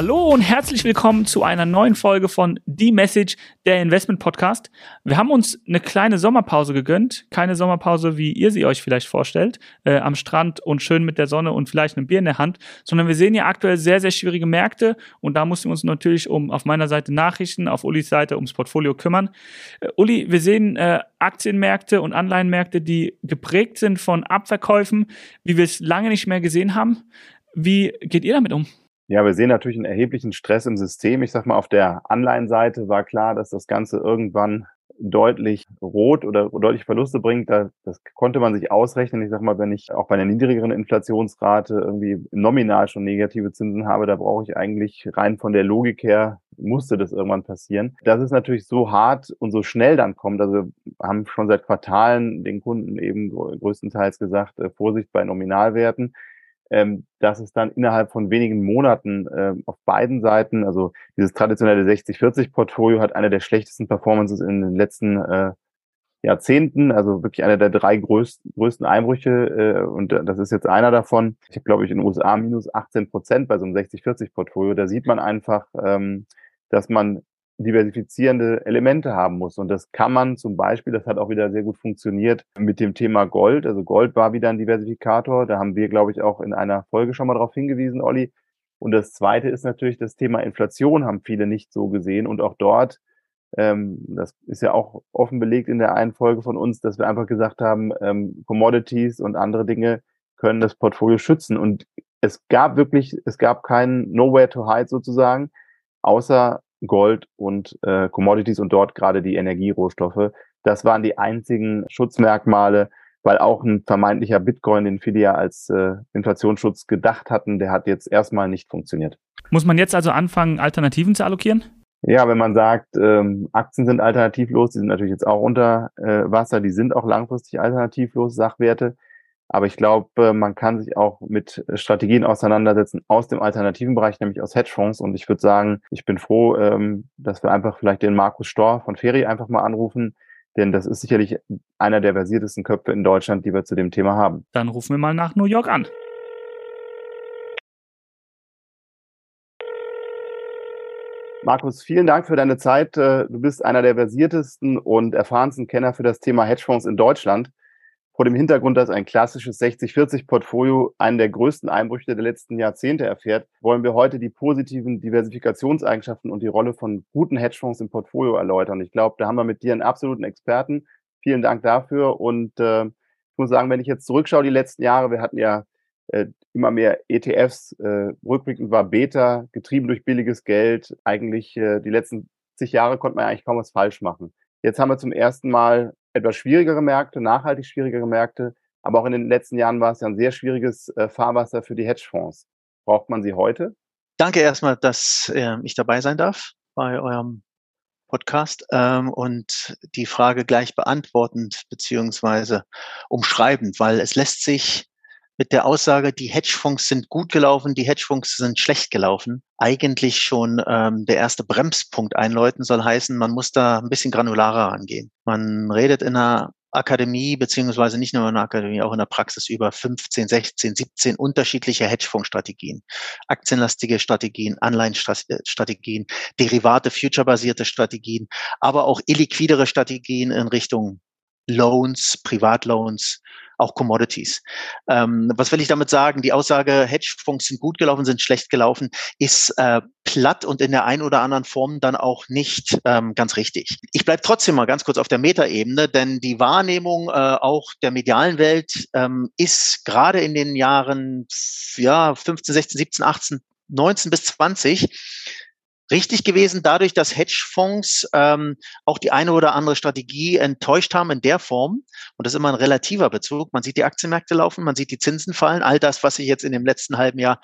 Hallo und herzlich willkommen zu einer neuen Folge von The Message, der Investment Podcast. Wir haben uns eine kleine Sommerpause gegönnt. Keine Sommerpause, wie ihr sie euch vielleicht vorstellt, äh, am Strand und schön mit der Sonne und vielleicht einem Bier in der Hand, sondern wir sehen ja aktuell sehr, sehr schwierige Märkte und da mussten wir uns natürlich um auf meiner Seite Nachrichten, auf Ulis Seite ums Portfolio kümmern. Äh, Uli, wir sehen äh, Aktienmärkte und Anleihenmärkte, die geprägt sind von Abverkäufen, wie wir es lange nicht mehr gesehen haben. Wie geht ihr damit um? Ja, wir sehen natürlich einen erheblichen Stress im System. Ich sag mal, auf der Anleihenseite war klar, dass das Ganze irgendwann deutlich rot oder deutlich Verluste bringt. Das, das konnte man sich ausrechnen. Ich sag mal, wenn ich auch bei einer niedrigeren Inflationsrate irgendwie nominal schon negative Zinsen habe, da brauche ich eigentlich rein von der Logik her musste das irgendwann passieren. Dass es natürlich so hart und so schnell dann kommt. Also wir haben schon seit Quartalen den Kunden eben größtenteils gesagt, äh, Vorsicht bei Nominalwerten ähm, dass es dann innerhalb von wenigen Monaten äh, auf beiden Seiten, also dieses traditionelle 60-40-Portfolio hat eine der schlechtesten Performances in den letzten äh, Jahrzehnten, also wirklich einer der drei größten, größten Einbrüche äh, und das ist jetzt einer davon. Ich habe, glaube ich, in den USA minus 18 Prozent bei so einem 60-40-Portfolio. Da sieht man einfach, ähm, dass man diversifizierende Elemente haben muss. Und das kann man zum Beispiel, das hat auch wieder sehr gut funktioniert mit dem Thema Gold. Also Gold war wieder ein Diversifikator. Da haben wir, glaube ich, auch in einer Folge schon mal darauf hingewiesen, Olli. Und das Zweite ist natürlich das Thema Inflation, haben viele nicht so gesehen. Und auch dort, ähm, das ist ja auch offen belegt in der einen Folge von uns, dass wir einfach gesagt haben, ähm, Commodities und andere Dinge können das Portfolio schützen. Und es gab wirklich, es gab keinen Nowhere to Hide sozusagen, außer Gold und äh, Commodities und dort gerade die Energierohstoffe. Das waren die einzigen Schutzmerkmale, weil auch ein vermeintlicher Bitcoin, den viele ja als äh, Inflationsschutz gedacht hatten, der hat jetzt erstmal nicht funktioniert. Muss man jetzt also anfangen, Alternativen zu allokieren? Ja, wenn man sagt, ähm, Aktien sind alternativlos, die sind natürlich jetzt auch unter äh, Wasser, die sind auch langfristig alternativlos, Sachwerte. Aber ich glaube, man kann sich auch mit Strategien auseinandersetzen aus dem alternativen Bereich, nämlich aus Hedgefonds. Und ich würde sagen, ich bin froh, ähm, dass wir einfach vielleicht den Markus Storr von Ferry einfach mal anrufen. Denn das ist sicherlich einer der versiertesten Köpfe in Deutschland, die wir zu dem Thema haben. Dann rufen wir mal nach New York an. Markus, vielen Dank für deine Zeit. Äh, du bist einer der versiertesten und erfahrensten Kenner für das Thema Hedgefonds in Deutschland. Vor dem Hintergrund, dass ein klassisches 60-40-Portfolio einen der größten Einbrüche der letzten Jahrzehnte erfährt, wollen wir heute die positiven Diversifikationseigenschaften und die Rolle von guten Hedgefonds im Portfolio erläutern. Ich glaube, da haben wir mit dir einen absoluten Experten. Vielen Dank dafür. Und äh, ich muss sagen, wenn ich jetzt zurückschaue, die letzten Jahre, wir hatten ja äh, immer mehr ETFs, äh, rückblickend war Beta, getrieben durch billiges Geld. Eigentlich äh, die letzten zig Jahre konnte man eigentlich kaum was falsch machen. Jetzt haben wir zum ersten Mal etwas schwierigere Märkte, nachhaltig schwierigere Märkte. Aber auch in den letzten Jahren war es ja ein sehr schwieriges äh, Fahrwasser für die Hedgefonds. Braucht man sie heute? Danke erstmal, dass äh, ich dabei sein darf bei eurem Podcast ähm, und die Frage gleich beantwortend beziehungsweise umschreibend, weil es lässt sich mit der Aussage, die Hedgefonds sind gut gelaufen, die Hedgefonds sind schlecht gelaufen, eigentlich schon ähm, der erste Bremspunkt einläuten soll heißen, man muss da ein bisschen granularer rangehen. Man redet in einer Akademie, beziehungsweise nicht nur in der Akademie, auch in der Praxis über 15, 16, 17 unterschiedliche Hedgefonds-Strategien. Aktienlastige Strategien, Anleihenstrategien, Derivate, future-basierte Strategien, aber auch illiquidere Strategien in Richtung Loans, Privatloans, auch Commodities. Ähm, was will ich damit sagen? Die Aussage, Hedgefonds sind gut gelaufen, sind schlecht gelaufen, ist äh, platt und in der einen oder anderen Form dann auch nicht ähm, ganz richtig. Ich bleibe trotzdem mal ganz kurz auf der Metaebene, denn die Wahrnehmung äh, auch der medialen Welt ähm, ist gerade in den Jahren ja, 15, 16, 17, 18, 19 bis 20 richtig gewesen, dadurch, dass Hedgefonds ähm, auch die eine oder andere Strategie enttäuscht haben in der Form. Und das ist immer ein relativer Bezug. Man sieht die Aktienmärkte laufen, man sieht die Zinsen fallen. All das, was sich jetzt in dem letzten halben Jahr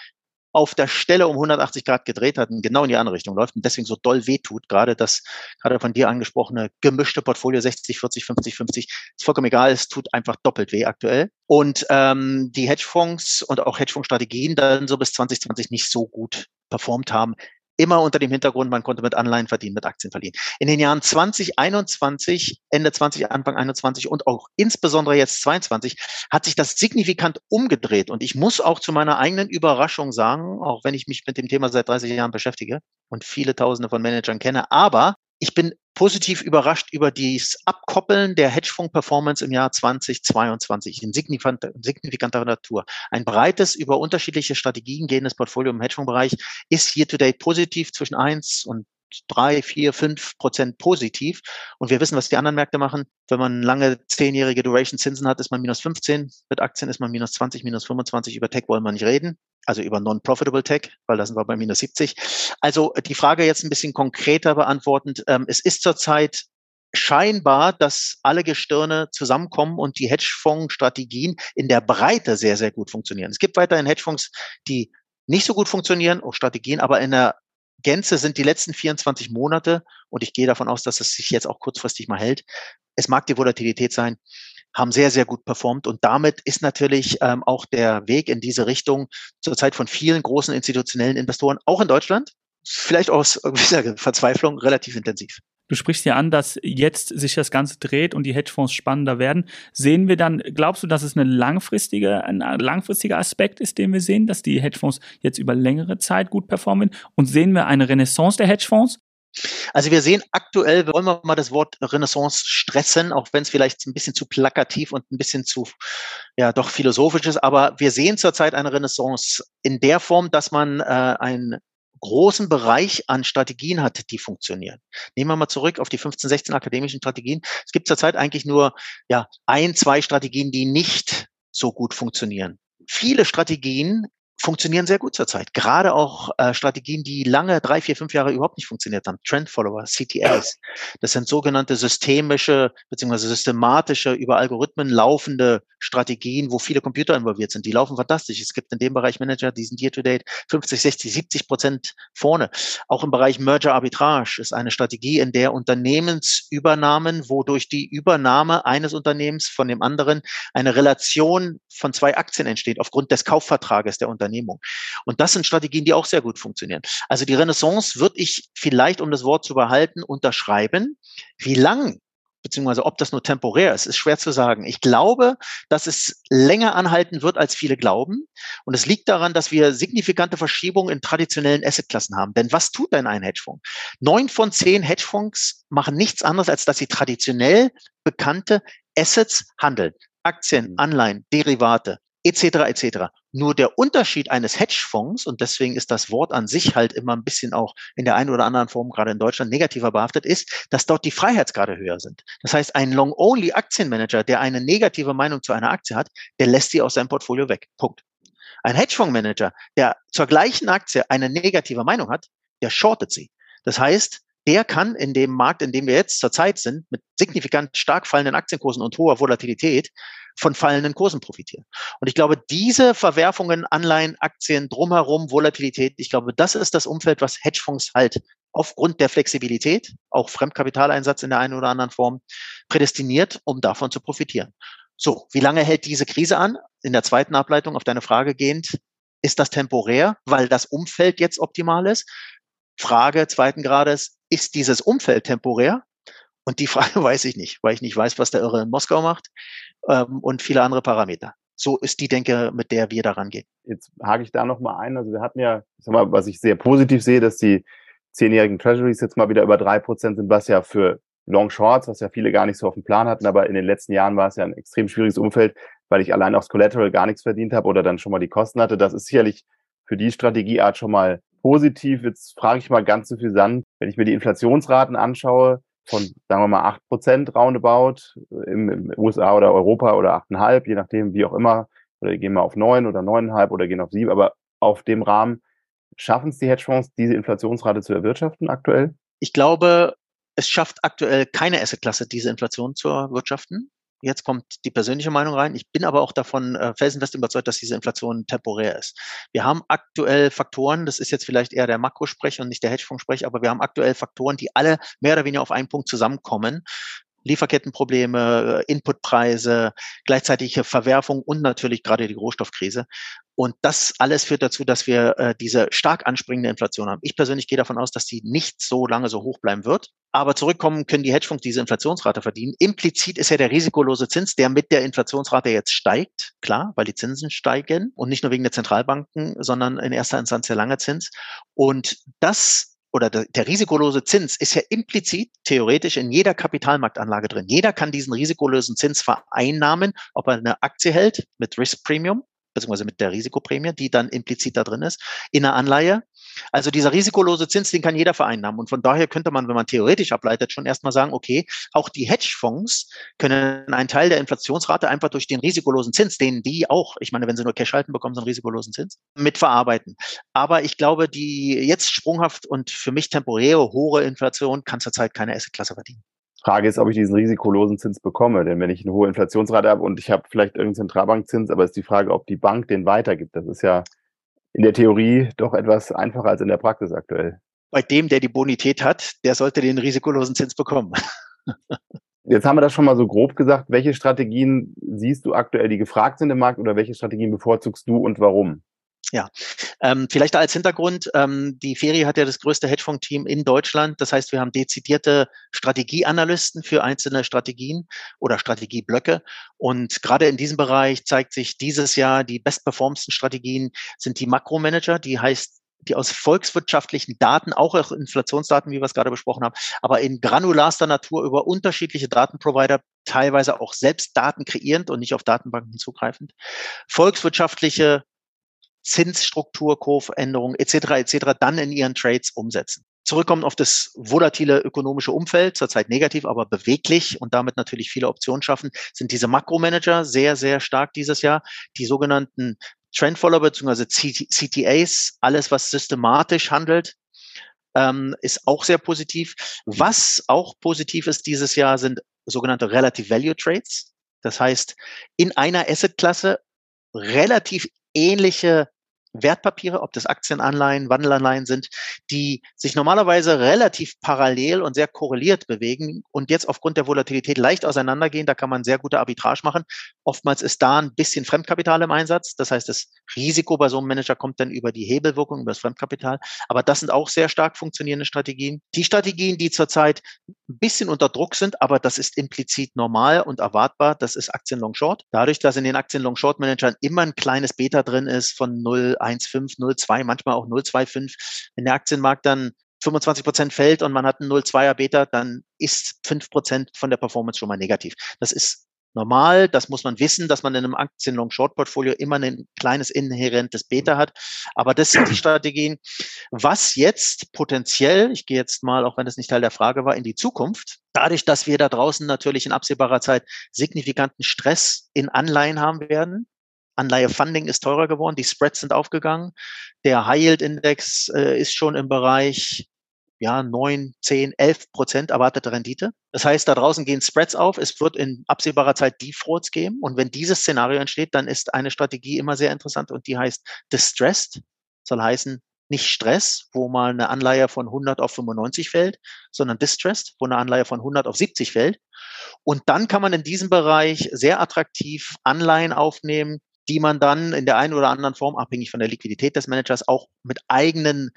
auf der Stelle um 180 Grad gedreht hat und genau in die andere Richtung läuft und deswegen so doll wehtut, gerade das gerade von dir angesprochene gemischte Portfolio 60, 40, 50, 50, ist vollkommen egal, es tut einfach doppelt weh aktuell. Und ähm, die Hedgefonds und auch Hedgefondsstrategien dann so bis 2020 nicht so gut performt haben, immer unter dem Hintergrund, man konnte mit Anleihen verdienen, mit Aktien verdienen. In den Jahren 2021, Ende 20, Anfang 21 und auch insbesondere jetzt 22 hat sich das signifikant umgedreht. Und ich muss auch zu meiner eigenen Überraschung sagen, auch wenn ich mich mit dem Thema seit 30 Jahren beschäftige und viele Tausende von Managern kenne, aber ich bin positiv überrascht über das Abkoppeln der Hedgefonds-Performance im Jahr 2022 in signifikanter, signifikanter Natur. Ein breites, über unterschiedliche Strategien gehendes Portfolio im Hedgefonds-Bereich ist hier to date positiv zwischen eins und drei, vier, fünf Prozent positiv. Und wir wissen, was die anderen Märkte machen. Wenn man lange zehnjährige Duration Zinsen hat, ist man minus 15. Mit Aktien ist man minus 20, minus 25. Über Tech wollen wir nicht reden also über Non-Profitable Tech, weil da sind wir bei minus 70. Also die Frage jetzt ein bisschen konkreter beantwortend. Ähm, es ist zurzeit scheinbar, dass alle Gestirne zusammenkommen und die Hedgefonds-Strategien in der Breite sehr, sehr gut funktionieren. Es gibt weiterhin Hedgefonds, die nicht so gut funktionieren, auch Strategien, aber in der Gänze sind die letzten 24 Monate, und ich gehe davon aus, dass es sich jetzt auch kurzfristig mal hält, es mag die Volatilität sein, haben sehr, sehr gut performt. Und damit ist natürlich ähm, auch der Weg in diese Richtung zurzeit von vielen großen institutionellen Investoren, auch in Deutschland, vielleicht aus gewisser Verzweiflung, relativ intensiv. Du sprichst ja an, dass jetzt sich das Ganze dreht und die Hedgefonds spannender werden. Sehen wir dann, glaubst du, dass es eine langfristige, ein langfristiger Aspekt ist, den wir sehen, dass die Hedgefonds jetzt über längere Zeit gut performen? Und sehen wir eine Renaissance der Hedgefonds? Also wir sehen aktuell, wollen wir mal das Wort Renaissance stressen, auch wenn es vielleicht ein bisschen zu plakativ und ein bisschen zu, ja, doch philosophisch ist, aber wir sehen zurzeit eine Renaissance in der Form, dass man äh, einen großen Bereich an Strategien hat, die funktionieren. Nehmen wir mal zurück auf die 15, 16 akademischen Strategien. Es gibt zurzeit eigentlich nur ja, ein, zwei Strategien, die nicht so gut funktionieren. Viele Strategien funktionieren sehr gut zurzeit. Gerade auch äh, Strategien, die lange, drei, vier, fünf Jahre überhaupt nicht funktioniert haben. Trend Follower, CTAs. Das sind sogenannte systemische beziehungsweise systematische, über Algorithmen laufende Strategien, wo viele Computer involviert sind. Die laufen fantastisch. Es gibt in dem Bereich Manager, die sind year to date 50, 60, 70 Prozent vorne. Auch im Bereich Merger Arbitrage ist eine Strategie, in der Unternehmensübernahmen, wodurch die Übernahme eines Unternehmens von dem anderen eine Relation von zwei Aktien entsteht, aufgrund des Kaufvertrages der. Unternehmung. Und das sind Strategien, die auch sehr gut funktionieren. Also die Renaissance würde ich vielleicht, um das Wort zu behalten, unterschreiben. Wie lang beziehungsweise ob das nur temporär ist, ist schwer zu sagen. Ich glaube, dass es länger anhalten wird, als viele glauben. Und es liegt daran, dass wir signifikante Verschiebungen in traditionellen Assetklassen haben. Denn was tut denn ein Hedgefonds? Neun von zehn Hedgefonds machen nichts anderes, als dass sie traditionell bekannte Assets handeln. Aktien, mhm. Anleihen, Derivate, etc. etc. Nur der Unterschied eines Hedgefonds, und deswegen ist das Wort an sich halt immer ein bisschen auch in der einen oder anderen Form, gerade in Deutschland, negativer behaftet, ist, dass dort die Freiheitsgrade höher sind. Das heißt, ein Long-Only-Aktienmanager, der eine negative Meinung zu einer Aktie hat, der lässt sie aus seinem Portfolio weg. Punkt. Ein Hedgefondsmanager, der zur gleichen Aktie eine negative Meinung hat, der shortet sie. Das heißt, der kann in dem Markt, in dem wir jetzt zurzeit sind, mit signifikant stark fallenden Aktienkursen und hoher Volatilität, von fallenden Kursen profitieren. Und ich glaube, diese Verwerfungen, Anleihen, Aktien, drumherum, Volatilität, ich glaube, das ist das Umfeld, was Hedgefonds halt aufgrund der Flexibilität, auch Fremdkapitaleinsatz in der einen oder anderen Form, prädestiniert, um davon zu profitieren. So, wie lange hält diese Krise an? In der zweiten Ableitung auf deine Frage gehend, ist das temporär, weil das Umfeld jetzt optimal ist? Frage zweiten Grades, ist dieses Umfeld temporär? Und die Frage weiß ich nicht, weil ich nicht weiß, was der Irre in Moskau macht ähm, und viele andere Parameter. So ist die Denke, mit der wir daran gehen. Jetzt hake ich da nochmal ein. Also wir hatten ja, ich sag mal, was ich sehr positiv sehe, dass die zehnjährigen Treasuries jetzt mal wieder über drei Prozent sind, was ja für Long Shorts, was ja viele gar nicht so auf dem Plan hatten, aber in den letzten Jahren war es ja ein extrem schwieriges Umfeld, weil ich allein aufs Collateral gar nichts verdient habe oder dann schon mal die Kosten hatte. Das ist sicherlich für die Strategieart schon mal positiv. Jetzt frage ich mal ganz so viel Sand. Wenn ich mir die Inflationsraten anschaue, von, sagen wir mal, acht Prozent roundabout im, im USA oder Europa oder achteinhalb, je nachdem, wie auch immer. Oder gehen wir auf neun oder neuneinhalb oder gehen auf sieben. Aber auf dem Rahmen schaffen es die Hedgefonds, diese Inflationsrate zu erwirtschaften aktuell? Ich glaube, es schafft aktuell keine Assetklasse, diese Inflation zu erwirtschaften. Jetzt kommt die persönliche Meinung rein. Ich bin aber auch davon äh, felsenfest überzeugt, dass diese Inflation temporär ist. Wir haben aktuell Faktoren, das ist jetzt vielleicht eher der Makrosprech und nicht der Hedgefonds-Sprech, aber wir haben aktuell Faktoren, die alle mehr oder weniger auf einen Punkt zusammenkommen. Lieferkettenprobleme, Inputpreise, gleichzeitige Verwerfung und natürlich gerade die Rohstoffkrise. Und das alles führt dazu, dass wir äh, diese stark anspringende Inflation haben. Ich persönlich gehe davon aus, dass die nicht so lange so hoch bleiben wird. Aber zurückkommen können die Hedgefonds diese Inflationsrate verdienen. Implizit ist ja der risikolose Zins, der mit der Inflationsrate jetzt steigt. Klar, weil die Zinsen steigen und nicht nur wegen der Zentralbanken, sondern in erster Instanz der lange Zins. Und das oder der, risikolose Zins ist ja implizit theoretisch in jeder Kapitalmarktanlage drin. Jeder kann diesen risikolosen Zins vereinnahmen, ob er eine Aktie hält mit Risk Premium beziehungsweise mit der Risikoprämie, die dann implizit da drin ist, in einer Anleihe. Also dieser risikolose Zins, den kann jeder vereinnahmen. Und von daher könnte man, wenn man theoretisch ableitet, schon erstmal sagen, okay, auch die Hedgefonds können einen Teil der Inflationsrate einfach durch den risikolosen Zins, den die auch, ich meine, wenn sie nur Cash halten, bekommen sie einen risikolosen Zins, mitverarbeiten. Aber ich glaube, die jetzt sprunghaft und für mich temporäre hohe Inflation kann zurzeit keine Assetklasse verdienen. Frage ist, ob ich diesen risikolosen Zins bekomme. Denn wenn ich eine hohe Inflationsrate habe und ich habe vielleicht irgendeinen Zentralbankzins, aber ist die Frage, ob die Bank den weitergibt. Das ist ja in der Theorie doch etwas einfacher als in der Praxis aktuell. Bei dem, der die Bonität hat, der sollte den risikolosen Zins bekommen. Jetzt haben wir das schon mal so grob gesagt. Welche Strategien siehst du aktuell, die gefragt sind im Markt oder welche Strategien bevorzugst du und warum? Ja, ähm, vielleicht als Hintergrund, ähm, die Ferie hat ja das größte Hedgefonds-Team in Deutschland. Das heißt, wir haben dezidierte Strategieanalysten für einzelne Strategien oder Strategieblöcke. Und gerade in diesem Bereich zeigt sich dieses Jahr, die bestperformsten Strategien sind die Makromanager, die heißt die aus volkswirtschaftlichen Daten, auch Inflationsdaten, wie wir es gerade besprochen haben, aber in granularster Natur über unterschiedliche Datenprovider, teilweise auch selbst Daten kreierend und nicht auf Datenbanken zugreifend, volkswirtschaftliche Zinsstruktur, Kurvenänderungen etc. etc. dann in ihren Trades umsetzen. Zurückkommen auf das volatile ökonomische Umfeld, zurzeit negativ, aber beweglich und damit natürlich viele Optionen schaffen, sind diese Makromanager sehr, sehr stark dieses Jahr. Die sogenannten Trendfollower bzw. CTAs, alles was systematisch handelt, ähm, ist auch sehr positiv. Was auch positiv ist dieses Jahr, sind sogenannte Relative Value Trades. Das heißt, in einer Assetklasse relativ ähnliche Wertpapiere, ob das Aktien, Anleihen, Wandelanleihen sind, die sich normalerweise relativ parallel und sehr korreliert bewegen und jetzt aufgrund der Volatilität leicht auseinandergehen. Da kann man sehr gute Arbitrage machen. Oftmals ist da ein bisschen Fremdkapital im Einsatz. Das heißt, das Risiko bei so einem Manager kommt dann über die Hebelwirkung, über das Fremdkapital. Aber das sind auch sehr stark funktionierende Strategien. Die Strategien, die zurzeit ein bisschen unter Druck sind, aber das ist implizit normal und erwartbar, das ist Aktien Long Short. Dadurch, dass in den Aktien Long Short Managern immer ein kleines Beta drin ist von 0, 1,5, 0,2, manchmal auch 0,25. Wenn der Aktienmarkt dann 25 Prozent fällt und man hat einen 0,2er Beta, dann ist 5 Prozent von der Performance schon mal negativ. Das ist normal, das muss man wissen, dass man in einem Aktien-Long-Short-Portfolio immer ein kleines inhärentes Beta hat. Aber das sind die Strategien. Was jetzt potenziell, ich gehe jetzt mal, auch wenn das nicht Teil der Frage war, in die Zukunft, dadurch, dass wir da draußen natürlich in absehbarer Zeit signifikanten Stress in Anleihen haben werden, Anleihe-Funding ist teurer geworden, die Spreads sind aufgegangen. Der High-Yield-Index äh, ist schon im Bereich ja, 9, 10, 11 Prozent erwartete Rendite. Das heißt, da draußen gehen Spreads auf. Es wird in absehbarer Zeit Defaults geben. Und wenn dieses Szenario entsteht, dann ist eine Strategie immer sehr interessant und die heißt Distressed. Soll heißen, nicht Stress, wo mal eine Anleihe von 100 auf 95 fällt, sondern Distressed, wo eine Anleihe von 100 auf 70 fällt. Und dann kann man in diesem Bereich sehr attraktiv Anleihen aufnehmen, die man dann in der einen oder anderen Form, abhängig von der Liquidität des Managers, auch mit eigenen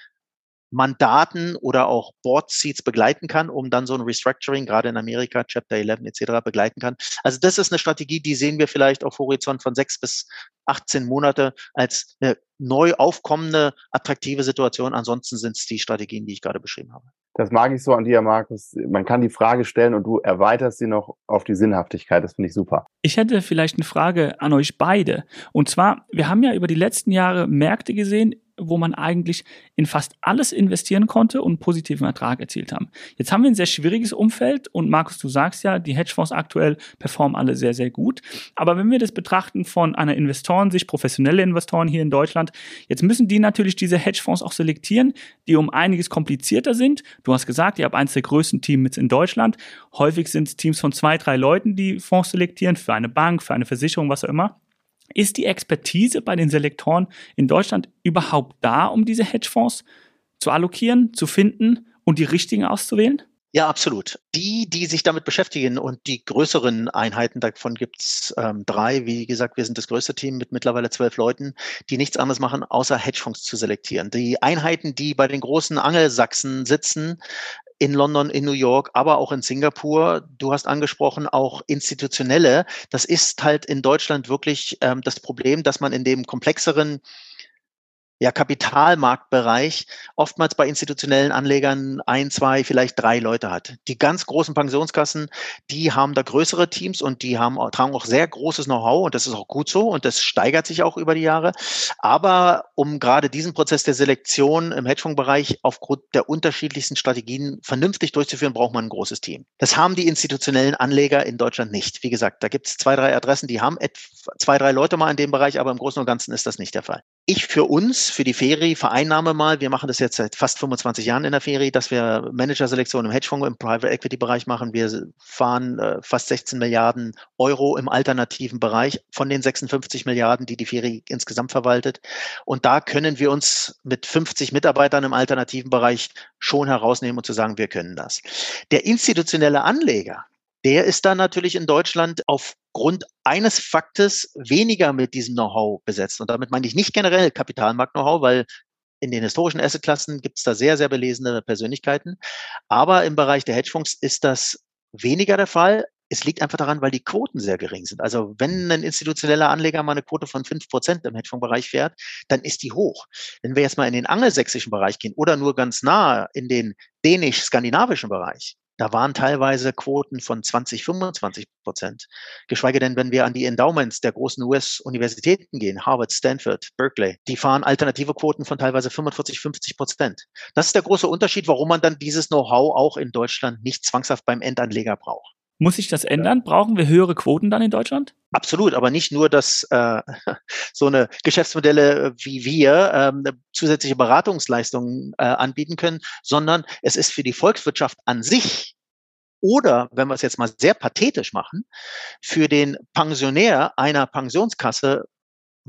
Mandaten oder auch Board Seats begleiten kann, um dann so ein Restructuring, gerade in Amerika, Chapter 11 etc. begleiten kann. Also das ist eine Strategie, die sehen wir vielleicht auf Horizont von sechs bis 18 Monate als eine neu aufkommende, attraktive Situation. Ansonsten sind es die Strategien, die ich gerade beschrieben habe. Das mag ich so an dir, Markus. Man kann die Frage stellen und du erweiterst sie noch auf die Sinnhaftigkeit. Das finde ich super. Ich hätte vielleicht eine Frage an euch beide. Und zwar, wir haben ja über die letzten Jahre Märkte gesehen, wo man eigentlich in fast alles investieren konnte und positiven Ertrag erzielt haben. Jetzt haben wir ein sehr schwieriges Umfeld und Markus, du sagst ja, die Hedgefonds aktuell performen alle sehr, sehr gut. Aber wenn wir das betrachten von einer Investorensicht, professionelle Investoren hier in Deutschland, jetzt müssen die natürlich diese Hedgefonds auch selektieren, die um einiges komplizierter sind. Du hast gesagt, ihr habt eines der größten Teams in Deutschland. Häufig sind es Teams von zwei, drei Leuten, die Fonds selektieren, für eine Bank, für eine Versicherung, was auch immer. Ist die Expertise bei den Selektoren in Deutschland überhaupt da, um diese Hedgefonds zu allokieren, zu finden und die richtigen auszuwählen? Ja, absolut. Die, die sich damit beschäftigen und die größeren Einheiten, davon gibt's ähm, drei. Wie gesagt, wir sind das größte Team mit mittlerweile zwölf Leuten, die nichts anderes machen, außer Hedgefonds zu selektieren. Die Einheiten, die bei den großen Angelsachsen sitzen, in London, in New York, aber auch in Singapur. Du hast angesprochen, auch institutionelle. Das ist halt in Deutschland wirklich ähm, das Problem, dass man in dem komplexeren ja, Kapitalmarktbereich oftmals bei institutionellen Anlegern ein, zwei, vielleicht drei Leute hat. Die ganz großen Pensionskassen, die haben da größere Teams und die haben, tragen auch sehr großes Know-how und das ist auch gut so und das steigert sich auch über die Jahre. Aber um gerade diesen Prozess der Selektion im Hedgefondsbereich aufgrund der unterschiedlichsten Strategien vernünftig durchzuführen, braucht man ein großes Team. Das haben die institutionellen Anleger in Deutschland nicht. Wie gesagt, da gibt es zwei, drei Adressen, die haben zwei, drei Leute mal in dem Bereich, aber im Großen und Ganzen ist das nicht der Fall. Ich für uns, für die Ferie, vereinnahme mal, wir machen das jetzt seit fast 25 Jahren in der Ferie, dass wir Managerselektion im Hedgefonds, im Private Equity Bereich machen. Wir fahren äh, fast 16 Milliarden Euro im alternativen Bereich von den 56 Milliarden, die die Ferie insgesamt verwaltet. Und da können wir uns mit 50 Mitarbeitern im alternativen Bereich schon herausnehmen und zu sagen, wir können das. Der institutionelle Anleger, der ist dann natürlich in Deutschland aufgrund eines Faktes weniger mit diesem Know-how besetzt. Und damit meine ich nicht generell Kapitalmarkt-Know-how, weil in den historischen Assetklassen gibt es da sehr, sehr belesene Persönlichkeiten. Aber im Bereich der Hedgefonds ist das weniger der Fall. Es liegt einfach daran, weil die Quoten sehr gering sind. Also wenn ein institutioneller Anleger mal eine Quote von fünf Prozent im Hedgefondsbereich fährt, dann ist die hoch. Wenn wir jetzt mal in den angelsächsischen Bereich gehen oder nur ganz nah in den dänisch-skandinavischen Bereich, da waren teilweise Quoten von 20, 25 Prozent. Geschweige denn, wenn wir an die Endowments der großen US-Universitäten gehen, Harvard, Stanford, Berkeley, die fahren alternative Quoten von teilweise 45, 50 Prozent. Das ist der große Unterschied, warum man dann dieses Know-how auch in Deutschland nicht zwangshaft beim Endanleger braucht. Muss sich das ändern? Brauchen wir höhere Quoten dann in Deutschland? Absolut, aber nicht nur, dass äh, so eine Geschäftsmodelle wie wir ähm, zusätzliche Beratungsleistungen äh, anbieten können, sondern es ist für die Volkswirtschaft an sich oder, wenn wir es jetzt mal sehr pathetisch machen, für den Pensionär einer Pensionskasse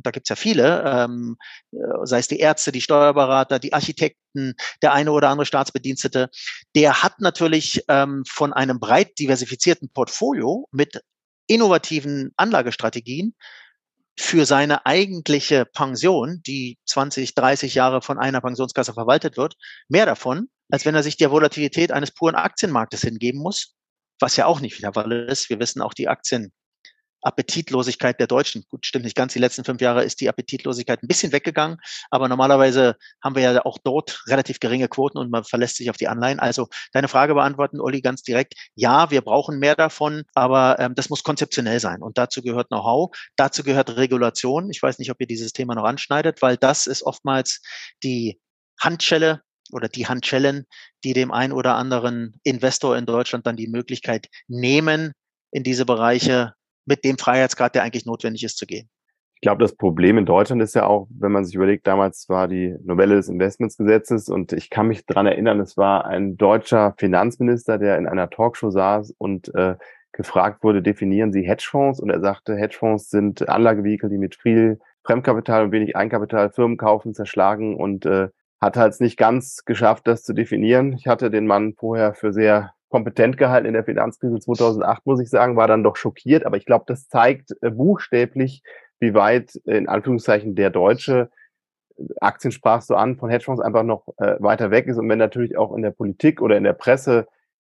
und da gibt es ja viele, ähm, äh, sei es die Ärzte, die Steuerberater, die Architekten, der eine oder andere Staatsbedienstete, der hat natürlich ähm, von einem breit diversifizierten Portfolio mit innovativen Anlagestrategien für seine eigentliche Pension, die 20, 30 Jahre von einer Pensionskasse verwaltet wird, mehr davon, als wenn er sich der Volatilität eines puren Aktienmarktes hingeben muss, was ja auch nicht wieder Fall ist. Wir wissen auch, die Aktien Appetitlosigkeit der Deutschen. Gut, stimmt nicht ganz. Die letzten fünf Jahre ist die Appetitlosigkeit ein bisschen weggegangen. Aber normalerweise haben wir ja auch dort relativ geringe Quoten und man verlässt sich auf die Anleihen. Also deine Frage beantworten, Olli, ganz direkt. Ja, wir brauchen mehr davon, aber ähm, das muss konzeptionell sein. Und dazu gehört Know-how. Dazu gehört Regulation. Ich weiß nicht, ob ihr dieses Thema noch anschneidet, weil das ist oftmals die Handschelle oder die Handschellen, die dem einen oder anderen Investor in Deutschland dann die Möglichkeit nehmen, in diese Bereiche mit dem Freiheitsgrad, der eigentlich notwendig ist, zu gehen. Ich glaube, das Problem in Deutschland ist ja auch, wenn man sich überlegt, damals war die Novelle des Investmentsgesetzes und ich kann mich dran erinnern, es war ein deutscher Finanzminister, der in einer Talkshow saß und äh, gefragt wurde, definieren Sie Hedgefonds? Und er sagte, Hedgefonds sind Anlagevehikel, die mit viel Fremdkapital und wenig Eigenkapital Firmen kaufen, zerschlagen und äh, hat halt nicht ganz geschafft, das zu definieren. Ich hatte den Mann vorher für sehr kompetent gehalten in der Finanzkrise 2008, muss ich sagen, war dann doch schockiert. Aber ich glaube, das zeigt äh, buchstäblich, wie weit äh, in Anführungszeichen der deutsche äh, Aktien sprach so an, von Hedgefonds einfach noch äh, weiter weg ist. Und wenn natürlich auch in der Politik oder in der Presse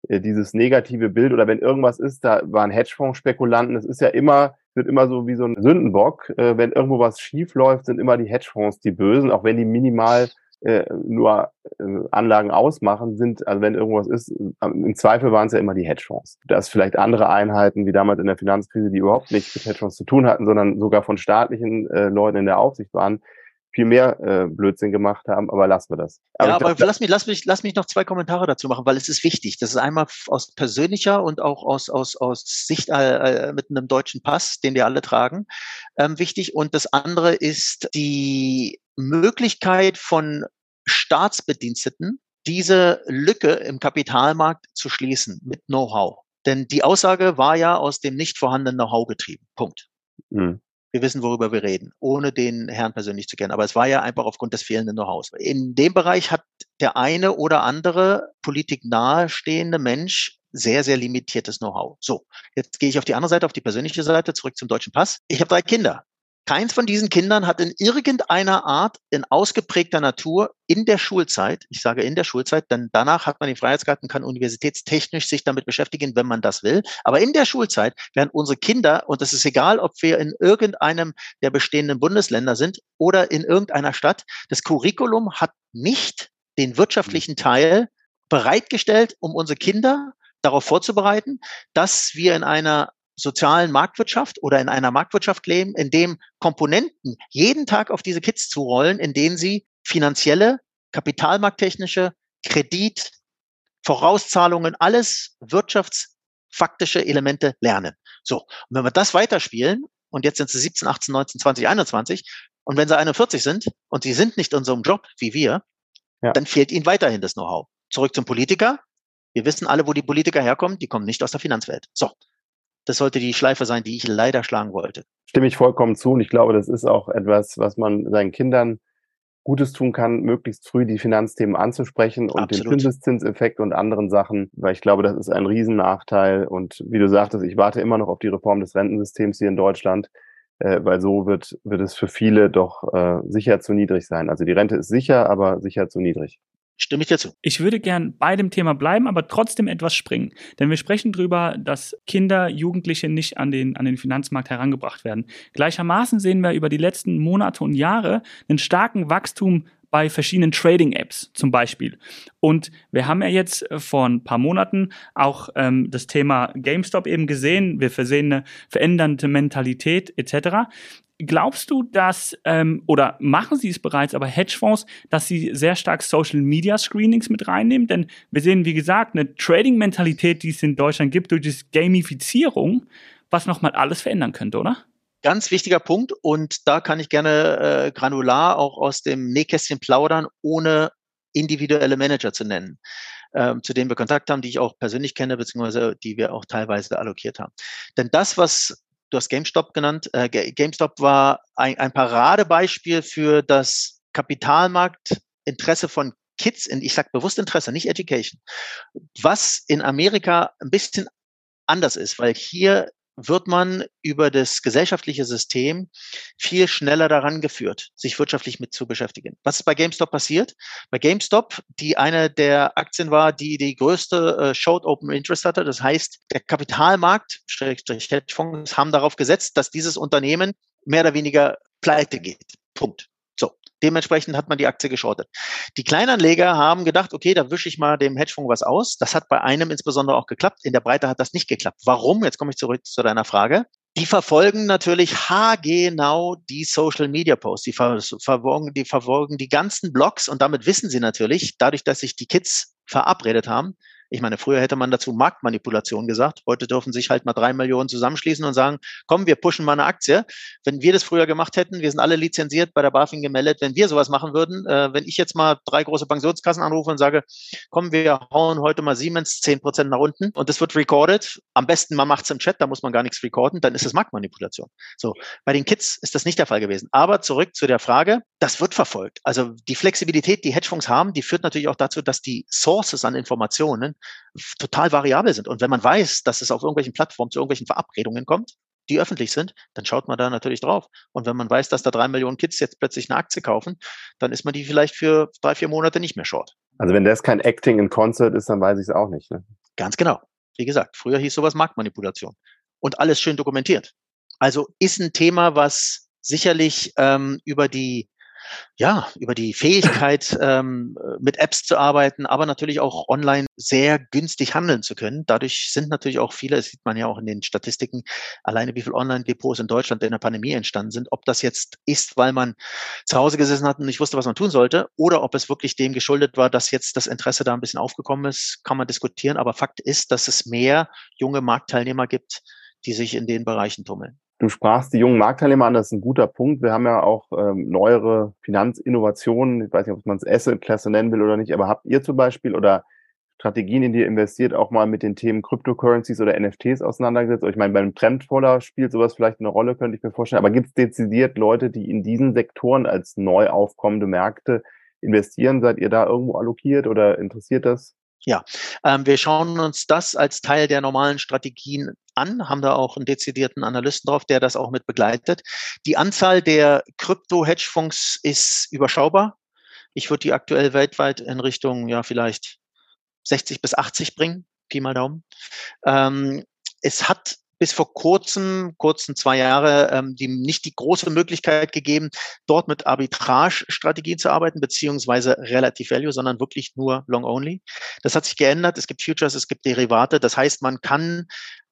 dieses negative Bild oder wenn irgendwas ist, da waren Hedgefonds-Spekulanten, es ist ja immer, wird immer so wie so ein Sündenbock. Wenn irgendwo was schief läuft, sind immer die Hedgefonds die Bösen, auch wenn die minimal äh, nur äh, Anlagen ausmachen, sind, also wenn irgendwas ist, äh, im Zweifel waren es ja immer die Hedgefonds. Dass vielleicht andere Einheiten, wie damals in der Finanzkrise, die überhaupt nichts mit Hedgefonds zu tun hatten, sondern sogar von staatlichen äh, Leuten in der Aufsicht waren, viel mehr äh, Blödsinn gemacht haben, aber lassen wir das. Aber ja, aber glaub, lass mich, lass mich, lass mich noch zwei Kommentare dazu machen, weil es ist wichtig. Das ist einmal aus persönlicher und auch aus aus aus Sicht äh, mit einem deutschen Pass, den wir alle tragen, ähm, wichtig. Und das andere ist die Möglichkeit von Staatsbediensteten, diese Lücke im Kapitalmarkt zu schließen mit Know-how. Denn die Aussage war ja aus dem nicht vorhandenen Know-how getrieben. Punkt. Mhm. Wir wissen, worüber wir reden, ohne den Herrn persönlich zu kennen. Aber es war ja einfach aufgrund des fehlenden Know-hows. In dem Bereich hat der eine oder andere Politik nahestehende Mensch sehr, sehr limitiertes Know-how. So, jetzt gehe ich auf die andere Seite, auf die persönliche Seite, zurück zum deutschen Pass. Ich habe drei Kinder. Keins von diesen Kindern hat in irgendeiner Art in ausgeprägter Natur in der Schulzeit, ich sage in der Schulzeit, denn danach hat man den Freiheitsgrad und kann universitätstechnisch sich damit beschäftigen, wenn man das will. Aber in der Schulzeit werden unsere Kinder, und es ist egal, ob wir in irgendeinem der bestehenden Bundesländer sind oder in irgendeiner Stadt, das Curriculum hat nicht den wirtschaftlichen Teil bereitgestellt, um unsere Kinder darauf vorzubereiten, dass wir in einer sozialen Marktwirtschaft oder in einer Marktwirtschaft leben, in dem Komponenten jeden Tag auf diese Kids zurollen, in denen sie finanzielle, kapitalmarkttechnische, Kredit, Vorauszahlungen, alles wirtschaftsfaktische Elemente lernen. So, und wenn wir das weiterspielen, und jetzt sind sie 17, 18, 19, 20, 21, und wenn sie 41 sind und sie sind nicht in so einem Job wie wir, ja. dann fehlt ihnen weiterhin das Know-how. Zurück zum Politiker. Wir wissen alle, wo die Politiker herkommen. Die kommen nicht aus der Finanzwelt. So. Das sollte die Schleife sein, die ich leider schlagen wollte. Stimme ich vollkommen zu. Und ich glaube, das ist auch etwas, was man seinen Kindern Gutes tun kann, möglichst früh die Finanzthemen anzusprechen und Absolut. den Zinseszinseffekt und anderen Sachen, weil ich glaube, das ist ein Riesennachteil. Und wie du sagtest, ich warte immer noch auf die Reform des Rentensystems hier in Deutschland, äh, weil so wird, wird es für viele doch äh, sicher zu niedrig sein. Also die Rente ist sicher, aber sicher zu niedrig. Stimme ich dir zu. Ich würde gern bei dem Thema bleiben, aber trotzdem etwas springen. Denn wir sprechen darüber, dass Kinder, Jugendliche nicht an den, an den Finanzmarkt herangebracht werden. Gleichermaßen sehen wir über die letzten Monate und Jahre einen starken Wachstum bei verschiedenen Trading-Apps zum Beispiel. Und wir haben ja jetzt äh, vor ein paar Monaten auch ähm, das Thema GameStop eben gesehen. Wir versehen eine verändernde Mentalität etc. Glaubst du, dass, ähm, oder machen sie es bereits, aber Hedgefonds, dass sie sehr stark Social Media Screenings mit reinnehmen? Denn wir sehen, wie gesagt, eine Trading-Mentalität, die es in Deutschland gibt, durch die Gamifizierung, was nochmal alles verändern könnte, oder? Ganz wichtiger Punkt und da kann ich gerne äh, granular auch aus dem Nähkästchen plaudern, ohne individuelle Manager zu nennen, ähm, zu denen wir Kontakt haben, die ich auch persönlich kenne, beziehungsweise die wir auch teilweise allokiert haben. Denn das, was du hast GameStop genannt. Äh, GameStop war ein, ein Paradebeispiel für das Kapitalmarktinteresse von Kids, in, ich sage bewusst Interesse, nicht Education, was in Amerika ein bisschen anders ist, weil hier wird man über das gesellschaftliche System viel schneller daran geführt, sich wirtschaftlich mit zu beschäftigen. Was ist bei GameStop passiert? Bei GameStop, die eine der Aktien war, die die größte äh, Short Open Interest hatte, das heißt, der Kapitalmarkt, Hedgefonds, haben darauf gesetzt, dass dieses Unternehmen mehr oder weniger pleite geht. Punkt. Dementsprechend hat man die Aktie geschortet. Die Kleinanleger haben gedacht, okay, da wische ich mal dem Hedgefonds was aus. Das hat bei einem insbesondere auch geklappt. In der Breite hat das nicht geklappt. Warum? Jetzt komme ich zurück zu deiner Frage. Die verfolgen natürlich haargenau die Social Media Posts. Die verfolgen, die verfolgen die ganzen Blogs und damit wissen sie natürlich, dadurch, dass sich die Kids verabredet haben, ich meine, früher hätte man dazu Marktmanipulation gesagt. Heute dürfen sich halt mal drei Millionen zusammenschließen und sagen, komm, wir pushen mal eine Aktie. Wenn wir das früher gemacht hätten, wir sind alle lizenziert bei der BaFin gemeldet, wenn wir sowas machen würden, äh, wenn ich jetzt mal drei große Pensionskassen anrufe und sage, komm, wir hauen heute mal Siemens zehn Prozent nach unten und das wird recorded. Am besten man macht es im Chat, da muss man gar nichts recorden, dann ist es Marktmanipulation. So. Bei den Kids ist das nicht der Fall gewesen. Aber zurück zu der Frage, das wird verfolgt. Also die Flexibilität, die Hedgefonds haben, die führt natürlich auch dazu, dass die Sources an Informationen total variabel sind. Und wenn man weiß, dass es auf irgendwelchen Plattformen zu irgendwelchen Verabredungen kommt, die öffentlich sind, dann schaut man da natürlich drauf. Und wenn man weiß, dass da drei Millionen Kids jetzt plötzlich eine Aktie kaufen, dann ist man die vielleicht für drei, vier Monate nicht mehr short. Also wenn das kein Acting in Concert ist, dann weiß ich es auch nicht. Ne? Ganz genau. Wie gesagt, früher hieß sowas Marktmanipulation. Und alles schön dokumentiert. Also ist ein Thema, was sicherlich ähm, über die ja, über die Fähigkeit, ähm, mit Apps zu arbeiten, aber natürlich auch online sehr günstig handeln zu können. Dadurch sind natürlich auch viele, das sieht man ja auch in den Statistiken, alleine wie viele Online-Depots in Deutschland in der Pandemie entstanden sind. Ob das jetzt ist, weil man zu Hause gesessen hat und nicht wusste, was man tun sollte, oder ob es wirklich dem geschuldet war, dass jetzt das Interesse da ein bisschen aufgekommen ist, kann man diskutieren. Aber Fakt ist, dass es mehr junge Marktteilnehmer gibt, die sich in den Bereichen tummeln. Du sprachst die jungen Marktteilnehmer an, das ist ein guter Punkt. Wir haben ja auch ähm, neuere Finanzinnovationen, ich weiß nicht, ob man es Asset-Klasse nennen will oder nicht, aber habt ihr zum Beispiel oder Strategien, in die ihr investiert, auch mal mit den Themen Cryptocurrencies oder NFTs auseinandergesetzt? Ich meine, beim Trendfolder spielt sowas vielleicht eine Rolle, könnte ich mir vorstellen. Aber gibt es dezidiert Leute, die in diesen Sektoren als neu aufkommende Märkte investieren? Seid ihr da irgendwo allokiert oder interessiert das? Ja, ähm, wir schauen uns das als Teil der normalen Strategien an, haben da auch einen dezidierten Analysten drauf, der das auch mit begleitet. Die Anzahl der Krypto-Hedgefonds ist überschaubar. Ich würde die aktuell weltweit in Richtung, ja, vielleicht 60 bis 80 bringen, Pi mal Daumen. Ähm, es hat bis vor kurzem, kurzen zwei Jahre, ähm, die nicht die große Möglichkeit gegeben, dort mit Arbitrage-Strategien zu arbeiten, beziehungsweise Relative Value, sondern wirklich nur Long Only. Das hat sich geändert. Es gibt Futures, es gibt Derivate. Das heißt, man kann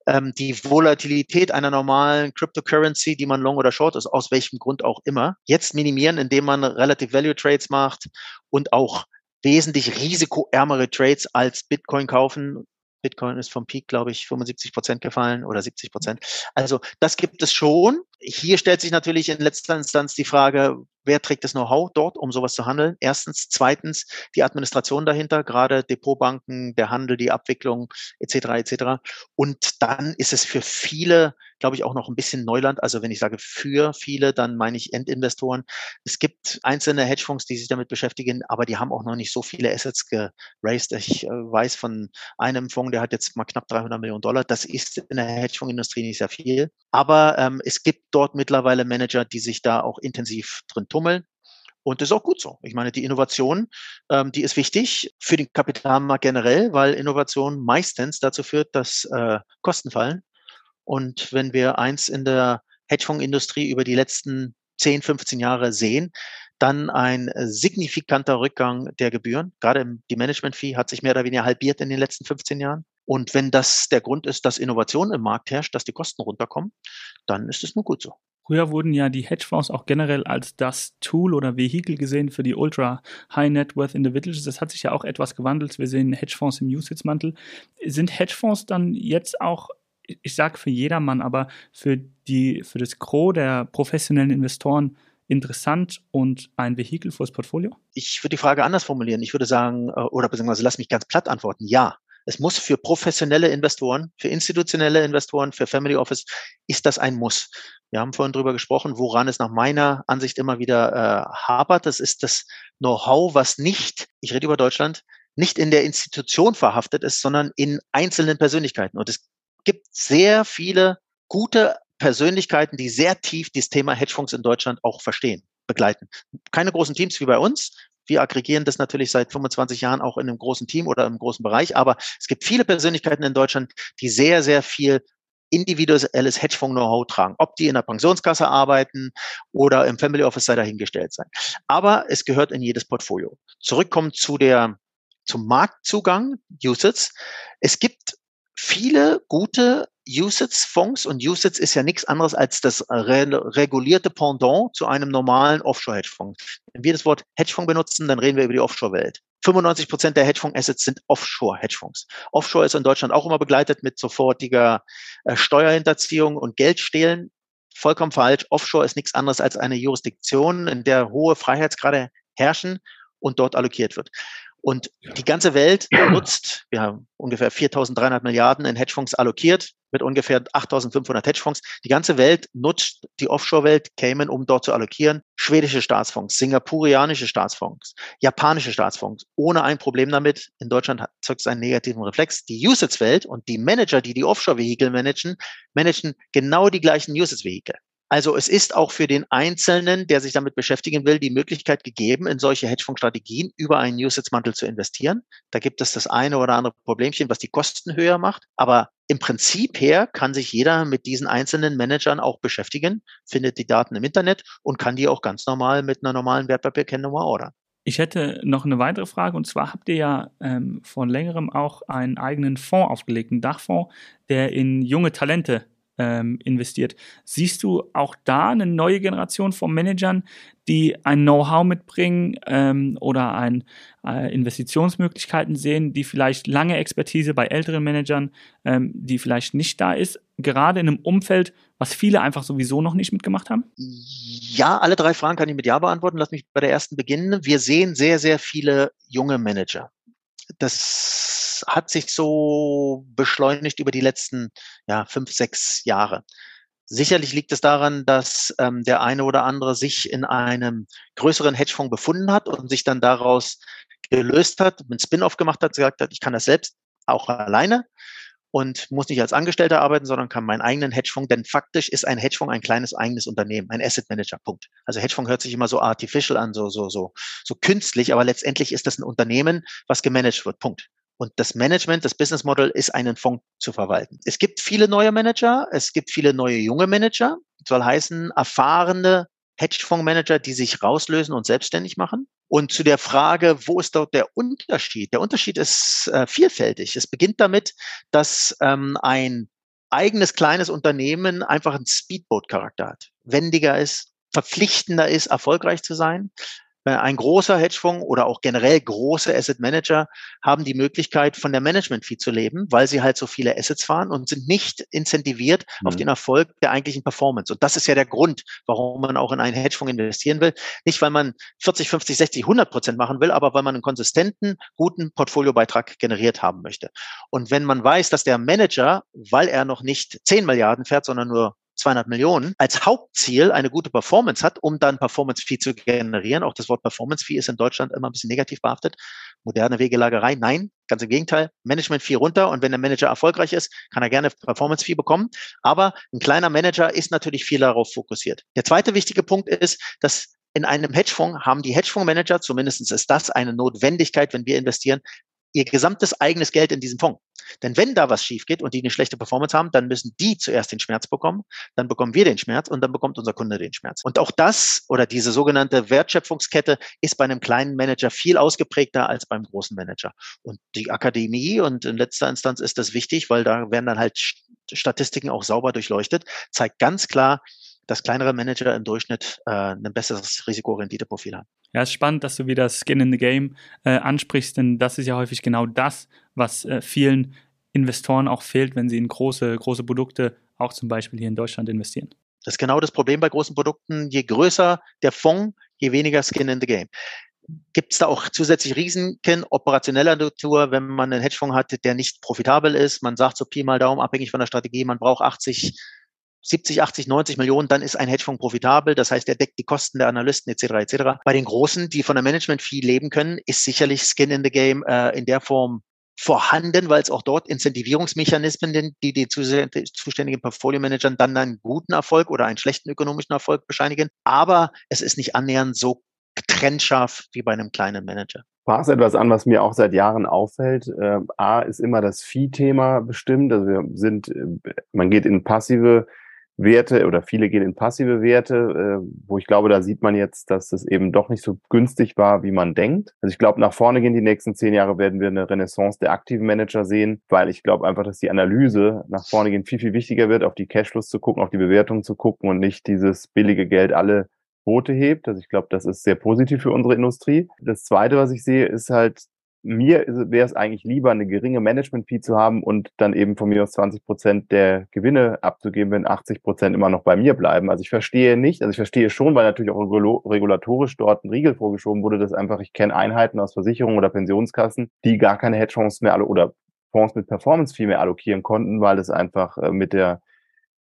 ähm, die Volatilität einer normalen Cryptocurrency, die man long oder short ist, aus welchem Grund auch immer, jetzt minimieren, indem man Relative Value Trades macht und auch wesentlich risikoärmere Trades als Bitcoin kaufen Bitcoin ist vom Peak, glaube ich, 75 Prozent gefallen oder 70 Prozent. Also das gibt es schon. Hier stellt sich natürlich in letzter Instanz die Frage, wer trägt das Know-how dort, um sowas zu handeln? Erstens. Zweitens, die Administration dahinter, gerade Depotbanken, der Handel, die Abwicklung etc. etc. Und dann ist es für viele, glaube ich, auch noch ein bisschen Neuland. Also wenn ich sage für viele, dann meine ich Endinvestoren. Es gibt einzelne Hedgefonds, die sich damit beschäftigen, aber die haben auch noch nicht so viele Assets geraced. Ich äh, weiß von einem Fonds, der hat jetzt mal knapp 300 Millionen Dollar. Das ist in der Hedgefondsindustrie nicht sehr viel. Aber ähm, es gibt dort mittlerweile Manager, die sich da auch intensiv drin tummeln. Und das ist auch gut so. Ich meine, die Innovation, ähm, die ist wichtig für den Kapitalmarkt generell, weil Innovation meistens dazu führt, dass äh, Kosten fallen. Und wenn wir eins in der Hedgefondsindustrie über die letzten 10, 15 Jahre sehen, dann ein signifikanter Rückgang der Gebühren. Gerade die Management-Fee hat sich mehr oder weniger halbiert in den letzten 15 Jahren. Und wenn das der Grund ist, dass Innovation im Markt herrscht, dass die Kosten runterkommen, dann ist es nur gut so. Früher wurden ja die Hedgefonds auch generell als das Tool oder Vehikel gesehen für die Ultra High Net Worth Individuals. Das hat sich ja auch etwas gewandelt. Wir sehen Hedgefonds im Usage-Mantel. Sind Hedgefonds dann jetzt auch, ich sage für jedermann, aber für, die, für das Gros der professionellen Investoren interessant und ein Vehikel fürs Portfolio? Ich würde die Frage anders formulieren. Ich würde sagen, äh, oder beziehungsweise lass mich ganz platt antworten, ja. Es muss für professionelle Investoren, für institutionelle Investoren, für Family Office, ist das ein Muss. Wir haben vorhin drüber gesprochen, woran es nach meiner Ansicht immer wieder äh, hapert. Das ist das Know-how, was nicht, ich rede über Deutschland, nicht in der Institution verhaftet ist, sondern in einzelnen Persönlichkeiten. Und es gibt sehr viele gute Persönlichkeiten, die sehr tief das Thema Hedgefonds in Deutschland auch verstehen, begleiten. Keine großen Teams wie bei uns, wir aggregieren das natürlich seit 25 Jahren auch in einem großen Team oder im großen Bereich, aber es gibt viele Persönlichkeiten in Deutschland, die sehr, sehr viel individuelles Hedgefonds-Know-how tragen. Ob die in der Pensionskasse arbeiten oder im Family Office sei dahingestellt sein. Aber es gehört in jedes Portfolio. Zurückkommen zu der, zum Marktzugang, Usage. Es gibt viele gute USITS-Fonds und USITS ist ja nichts anderes als das re regulierte Pendant zu einem normalen Offshore-Hedgefonds. Wenn wir das Wort Hedgefonds benutzen, dann reden wir über die Offshore-Welt. 95 Prozent der Hedgefonds-Assets sind Offshore-Hedgefonds. Offshore ist in Deutschland auch immer begleitet mit sofortiger äh, Steuerhinterziehung und Geldstehlen. Vollkommen falsch. Offshore ist nichts anderes als eine Jurisdiktion, in der hohe Freiheitsgrade herrschen und dort allokiert wird. Und die ganze Welt nutzt, wir haben ungefähr 4.300 Milliarden in Hedgefonds allokiert, mit ungefähr 8.500 Hedgefonds. Die ganze Welt nutzt die Offshore-Welt, Cayman, um dort zu allokieren. Schwedische Staatsfonds, singapurianische Staatsfonds, japanische Staatsfonds, ohne ein Problem damit. In Deutschland zeugt es einen negativen Reflex. Die Usage-Welt und die Manager, die die Offshore-Vehikel managen, managen genau die gleichen Usage-Vehikel. Also es ist auch für den Einzelnen, der sich damit beschäftigen will, die Möglichkeit gegeben, in solche Hedgefondsstrategien über einen Usage-Mantel zu investieren. Da gibt es das eine oder andere Problemchen, was die Kosten höher macht. Aber im Prinzip her kann sich jeder mit diesen einzelnen Managern auch beschäftigen, findet die Daten im Internet und kann die auch ganz normal mit einer normalen Wertpapierkennnummer ordern. Ich hätte noch eine weitere Frage und zwar habt ihr ja ähm, von längerem auch einen eigenen Fonds aufgelegt, einen Dachfonds, der in junge Talente ähm, investiert. Siehst du auch da eine neue Generation von Managern, die ein Know-how mitbringen ähm, oder ein, äh, Investitionsmöglichkeiten sehen, die vielleicht lange Expertise bei älteren Managern, ähm, die vielleicht nicht da ist, gerade in einem Umfeld, was viele einfach sowieso noch nicht mitgemacht haben? Ja, alle drei Fragen kann ich mit Ja beantworten. Lass mich bei der ersten beginnen. Wir sehen sehr, sehr viele junge Manager das hat sich so beschleunigt über die letzten ja, fünf, sechs Jahre. Sicherlich liegt es daran, dass ähm, der eine oder andere sich in einem größeren Hedgefonds befunden hat und sich dann daraus gelöst hat, einen Spin-off gemacht hat, gesagt hat, ich kann das selbst auch alleine und muss nicht als Angestellter arbeiten, sondern kann meinen eigenen Hedgefonds, denn faktisch ist ein Hedgefonds ein kleines eigenes Unternehmen, ein Asset Manager, Punkt. Also Hedgefonds hört sich immer so artificial an, so, so, so, so künstlich, aber letztendlich ist das ein Unternehmen, was gemanagt wird, Punkt. Und das Management, das Business Model ist, einen Fonds zu verwalten. Es gibt viele neue Manager, es gibt viele neue junge Manager. Das soll heißen, erfahrene Hedgefondsmanager, die sich rauslösen und selbstständig machen. Und zu der Frage, wo ist dort der Unterschied? Der Unterschied ist äh, vielfältig. Es beginnt damit, dass ähm, ein eigenes kleines Unternehmen einfach einen Speedboat-Charakter hat, wendiger ist, verpflichtender ist, erfolgreich zu sein. Äh, ein großer Hedgefonds oder auch generell große Asset Manager haben die Möglichkeit, von der Management-Fee zu leben, weil sie halt so viele Assets fahren und sind nicht incentiviert mhm. auf den Erfolg der eigentlichen Performance. Und das ist ja der Grund, warum man auch in einen Hedgefonds investieren will. Nicht, weil man 40, 50, 60, 100 Prozent machen will, aber weil man einen konsistenten, guten Portfoliobeitrag generiert haben möchte. Und wenn man weiß, dass der Manager, weil er noch nicht 10 Milliarden fährt, sondern nur 200 Millionen als Hauptziel eine gute Performance hat, um dann Performance Fee zu generieren. Auch das Wort Performance Fee ist in Deutschland immer ein bisschen negativ behaftet. Moderne Wegelagerei, nein, ganz im Gegenteil. Management Fee runter und wenn der Manager erfolgreich ist, kann er gerne Performance Fee bekommen. Aber ein kleiner Manager ist natürlich viel darauf fokussiert. Der zweite wichtige Punkt ist, dass in einem Hedgefonds haben die Hedgefondsmanager, zumindest ist das eine Notwendigkeit, wenn wir investieren, ihr gesamtes eigenes Geld in diesem Fonds. Denn wenn da was schief geht und die eine schlechte Performance haben, dann müssen die zuerst den Schmerz bekommen, dann bekommen wir den Schmerz und dann bekommt unser Kunde den Schmerz. Und auch das oder diese sogenannte Wertschöpfungskette ist bei einem kleinen Manager viel ausgeprägter als beim großen Manager. Und die Akademie und in letzter Instanz ist das wichtig, weil da werden dann halt Statistiken auch sauber durchleuchtet, zeigt ganz klar, dass kleinere Manager im Durchschnitt äh, ein besseres Risikorenditeprofil haben. Ja, es ist spannend, dass du wieder Skin in the Game äh, ansprichst, denn das ist ja häufig genau das, was äh, vielen Investoren auch fehlt, wenn sie in große, große Produkte, auch zum Beispiel hier in Deutschland, investieren. Das ist genau das Problem bei großen Produkten. Je größer der Fonds, je weniger Skin in the Game. Gibt es da auch zusätzlich Risiken operationeller Natur, wenn man einen Hedgefonds hat, der nicht profitabel ist? Man sagt so Pi mal Daumen, abhängig von der Strategie, man braucht 80 70, 80, 90 Millionen, dann ist ein Hedgefonds profitabel. Das heißt, er deckt die Kosten der Analysten etc. etc. Bei den Großen, die von der Management-Fee leben können, ist sicherlich Skin in the Game äh, in der Form vorhanden, weil es auch dort Incentivierungsmechanismen sind, die die zuständigen Portfolio-Managern dann einen guten Erfolg oder einen schlechten ökonomischen Erfolg bescheinigen. Aber es ist nicht annähernd so trennscharf wie bei einem kleinen Manager. Sprachst etwas an, was mir auch seit Jahren auffällt. Äh, A ist immer das Fee-Thema bestimmt. Also wir sind, äh, man geht in passive Werte oder viele gehen in passive Werte, äh, wo ich glaube, da sieht man jetzt, dass es eben doch nicht so günstig war, wie man denkt. Also ich glaube, nach vorne gehen die nächsten zehn Jahre werden wir eine Renaissance der aktiven Manager sehen, weil ich glaube einfach, dass die Analyse nach vorne gehen viel, viel wichtiger wird, auf die Cashflows zu gucken, auf die Bewertung zu gucken und nicht dieses billige Geld alle Boote hebt. Also ich glaube, das ist sehr positiv für unsere Industrie. Das Zweite, was ich sehe, ist halt mir wäre es eigentlich lieber, eine geringe Management-Fee zu haben und dann eben von mir aus 20 Prozent der Gewinne abzugeben, wenn 80 Prozent immer noch bei mir bleiben. Also ich verstehe nicht, also ich verstehe schon, weil natürlich auch regulatorisch dort ein Riegel vorgeschoben wurde, dass einfach, ich kenne Einheiten aus Versicherungen oder Pensionskassen, die gar keine Hedgefonds mehr oder Fonds mit Performance-Fee mehr allokieren konnten, weil das einfach äh, mit der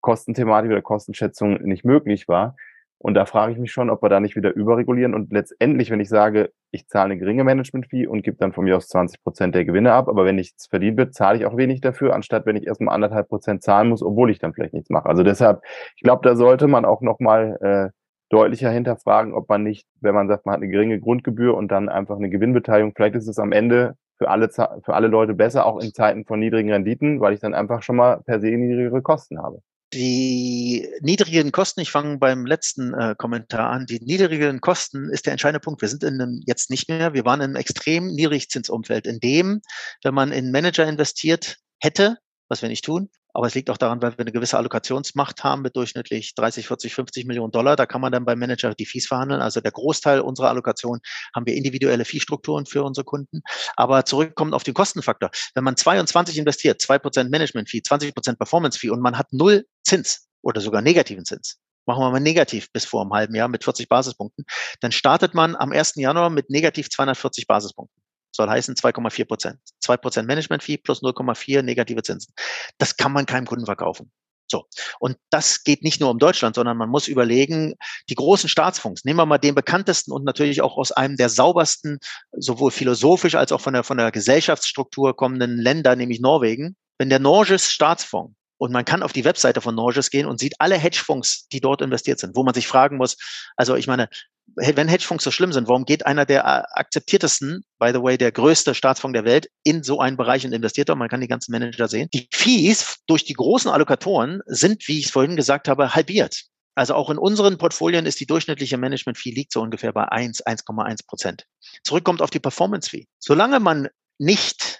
Kostenthematik oder Kostenschätzung nicht möglich war. Und da frage ich mich schon, ob wir da nicht wieder überregulieren und letztendlich, wenn ich sage, ich zahle eine geringe Management-Fee und gebe dann von mir aus 20 Prozent der Gewinne ab, aber wenn nichts verdient wird, zahle ich auch wenig dafür, anstatt wenn ich erstmal anderthalb Prozent zahlen muss, obwohl ich dann vielleicht nichts mache. Also deshalb, ich glaube, da sollte man auch nochmal äh, deutlicher hinterfragen, ob man nicht, wenn man sagt, man hat eine geringe Grundgebühr und dann einfach eine Gewinnbeteiligung, vielleicht ist es am Ende für alle, für alle Leute besser, auch in Zeiten von niedrigen Renditen, weil ich dann einfach schon mal per se niedrigere Kosten habe. Die niedrigen Kosten, ich fange beim letzten äh, Kommentar an, die niedrigen Kosten ist der entscheidende Punkt. Wir sind in einem, jetzt nicht mehr, wir waren in einem extrem Niedrigzinsumfeld, in dem, wenn man in Manager investiert hätte, was wir nicht tun, aber es liegt auch daran, weil wir eine gewisse Allokationsmacht haben mit durchschnittlich 30, 40, 50 Millionen Dollar. Da kann man dann beim Manager die Fees verhandeln. Also der Großteil unserer Allokation haben wir individuelle Fee-Strukturen für unsere Kunden. Aber zurückkommen auf den Kostenfaktor. Wenn man 22 investiert, 2% Management-Fee, 20% Performance-Fee und man hat null Zins oder sogar negativen Zins, machen wir mal negativ bis vor einem halben Jahr mit 40 Basispunkten, dann startet man am 1. Januar mit negativ 240 Basispunkten soll heißen 2,4 Prozent. 2 Prozent Management-Fee plus 0,4 negative Zinsen. Das kann man keinem Kunden verkaufen. So. Und das geht nicht nur um Deutschland, sondern man muss überlegen, die großen Staatsfonds, nehmen wir mal den bekanntesten und natürlich auch aus einem der saubersten, sowohl philosophisch als auch von der, von der Gesellschaftsstruktur kommenden Länder, nämlich Norwegen. Wenn der Norges Staatsfonds und man kann auf die Webseite von Norges gehen und sieht alle Hedgefonds, die dort investiert sind, wo man sich fragen muss, also ich meine, wenn Hedgefonds so schlimm sind, warum geht einer der äh, akzeptiertesten, by the way, der größte Staatsfonds der Welt, in so einen Bereich und investiert dort? Man kann die ganzen Manager sehen. Die Fees durch die großen Allokatoren sind, wie ich es vorhin gesagt habe, halbiert. Also auch in unseren Portfolien ist die durchschnittliche Management-Fee liegt so ungefähr bei 1, 1,1 Prozent. Zurückkommt auf die Performance-Fee. Solange man nicht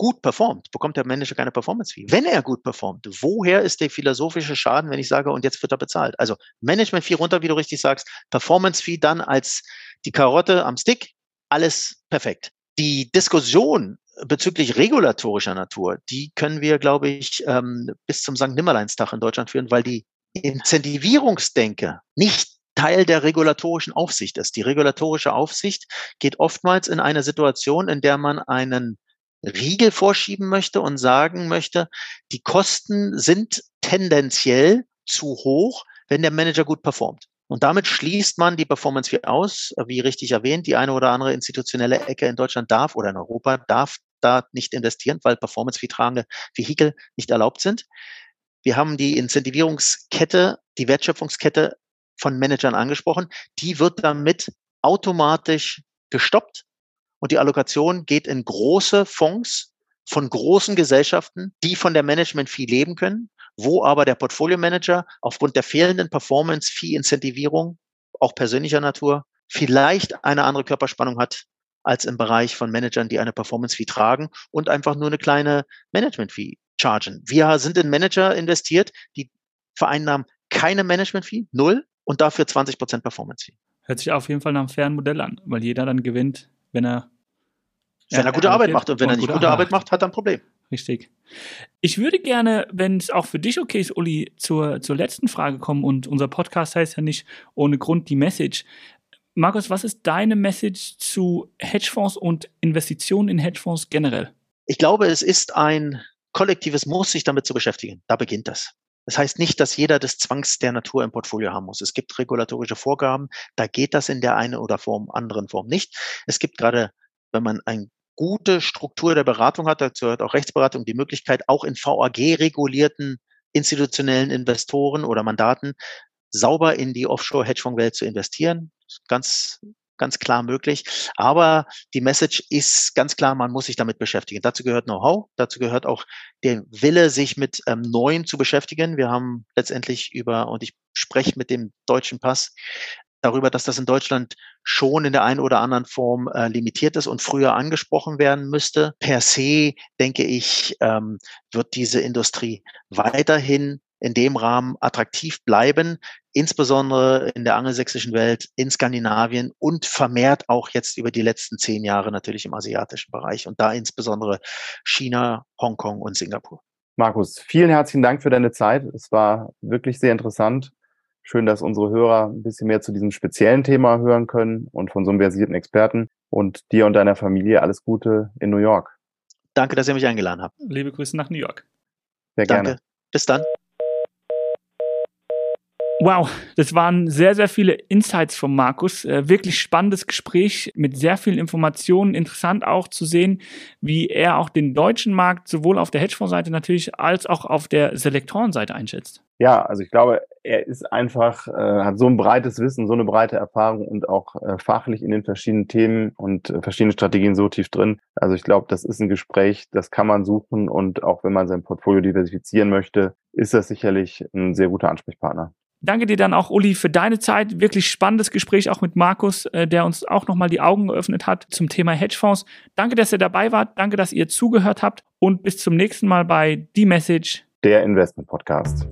gut performt, bekommt der Manager keine Performance-Fee. Wenn er gut performt, woher ist der philosophische Schaden, wenn ich sage, und jetzt wird er bezahlt? Also Management-Fee runter, wie du richtig sagst, Performance-Fee dann als die Karotte am Stick, alles perfekt. Die Diskussion bezüglich regulatorischer Natur, die können wir, glaube ich, ähm, bis zum St. Nimmerleinstag in Deutschland führen, weil die Incentivierungsdenke nicht Teil der regulatorischen Aufsicht ist. Die regulatorische Aufsicht geht oftmals in eine Situation, in der man einen Riegel vorschieben möchte und sagen möchte, die Kosten sind tendenziell zu hoch, wenn der Manager gut performt. Und damit schließt man die Performance Fee aus. Wie richtig erwähnt, die eine oder andere institutionelle Ecke in Deutschland darf oder in Europa darf da nicht investieren, weil Performance Fee tragende Vehikel nicht erlaubt sind. Wir haben die Incentivierungskette, die Wertschöpfungskette von Managern angesprochen. Die wird damit automatisch gestoppt und die Allokation geht in große Fonds von großen Gesellschaften, die von der Management-Fee leben können, wo aber der Portfolio-Manager aufgrund der fehlenden Performance-Fee-Incentivierung, auch persönlicher Natur, vielleicht eine andere Körperspannung hat als im Bereich von Managern, die eine Performance-Fee tragen und einfach nur eine kleine Management-Fee chargen. Wir sind in Manager investiert, die vereinnahmen keine Management-Fee, null, und dafür 20 Prozent Performance-Fee. Hört sich auf jeden Fall nach einem fairen Modell an, weil jeder dann gewinnt, wenn er wenn er gute Arbeit macht und wenn er nicht gute, Arbeit, Arbeit macht, hat er ein Problem. Richtig. Ich würde gerne, wenn es auch für dich okay ist, Uli, zur, zur letzten Frage kommen und unser Podcast heißt ja nicht ohne Grund die Message. Markus, was ist deine Message zu Hedgefonds und Investitionen in Hedgefonds generell? Ich glaube, es ist ein kollektives Muss, sich damit zu beschäftigen. Da beginnt das. Das heißt nicht, dass jeder des Zwangs der Natur im Portfolio haben muss. Es gibt regulatorische Vorgaben, da geht das in der einen oder Form, anderen Form nicht. Es gibt gerade, wenn man ein gute Struktur der Beratung hat, dazu gehört auch Rechtsberatung, die Möglichkeit, auch in VAG regulierten institutionellen Investoren oder Mandaten sauber in die Offshore-Hedgefonds-Welt zu investieren. Ganz, ganz klar möglich. Aber die Message ist ganz klar, man muss sich damit beschäftigen. Dazu gehört Know-how, dazu gehört auch der Wille, sich mit ähm, Neuen zu beschäftigen. Wir haben letztendlich über, und ich spreche mit dem deutschen Pass, darüber, dass das in Deutschland schon in der einen oder anderen Form äh, limitiert ist und früher angesprochen werden müsste. Per se, denke ich, ähm, wird diese Industrie weiterhin in dem Rahmen attraktiv bleiben, insbesondere in der angelsächsischen Welt, in Skandinavien und vermehrt auch jetzt über die letzten zehn Jahre natürlich im asiatischen Bereich und da insbesondere China, Hongkong und Singapur. Markus, vielen herzlichen Dank für deine Zeit. Es war wirklich sehr interessant Schön, dass unsere Hörer ein bisschen mehr zu diesem speziellen Thema hören können und von so einem versierten Experten. Und dir und deiner Familie alles Gute in New York. Danke, dass ihr mich eingeladen habt. Liebe Grüße nach New York. Sehr Danke. gerne. Bis dann. Wow, das waren sehr, sehr viele Insights von Markus. Äh, wirklich spannendes Gespräch mit sehr vielen Informationen. Interessant auch zu sehen, wie er auch den deutschen Markt sowohl auf der Hedgefonds-Seite natürlich als auch auf der Selektorenseite einschätzt. Ja, also ich glaube, er ist einfach, äh, hat so ein breites Wissen, so eine breite Erfahrung und auch äh, fachlich in den verschiedenen Themen und äh, verschiedenen Strategien so tief drin. Also ich glaube, das ist ein Gespräch, das kann man suchen und auch wenn man sein Portfolio diversifizieren möchte, ist das sicherlich ein sehr guter Ansprechpartner. Danke dir dann auch, Uli, für deine Zeit. Wirklich spannendes Gespräch auch mit Markus, äh, der uns auch nochmal die Augen geöffnet hat zum Thema Hedgefonds. Danke, dass ihr dabei wart. Danke, dass ihr zugehört habt. Und bis zum nächsten Mal bei The Message, der Investment Podcast.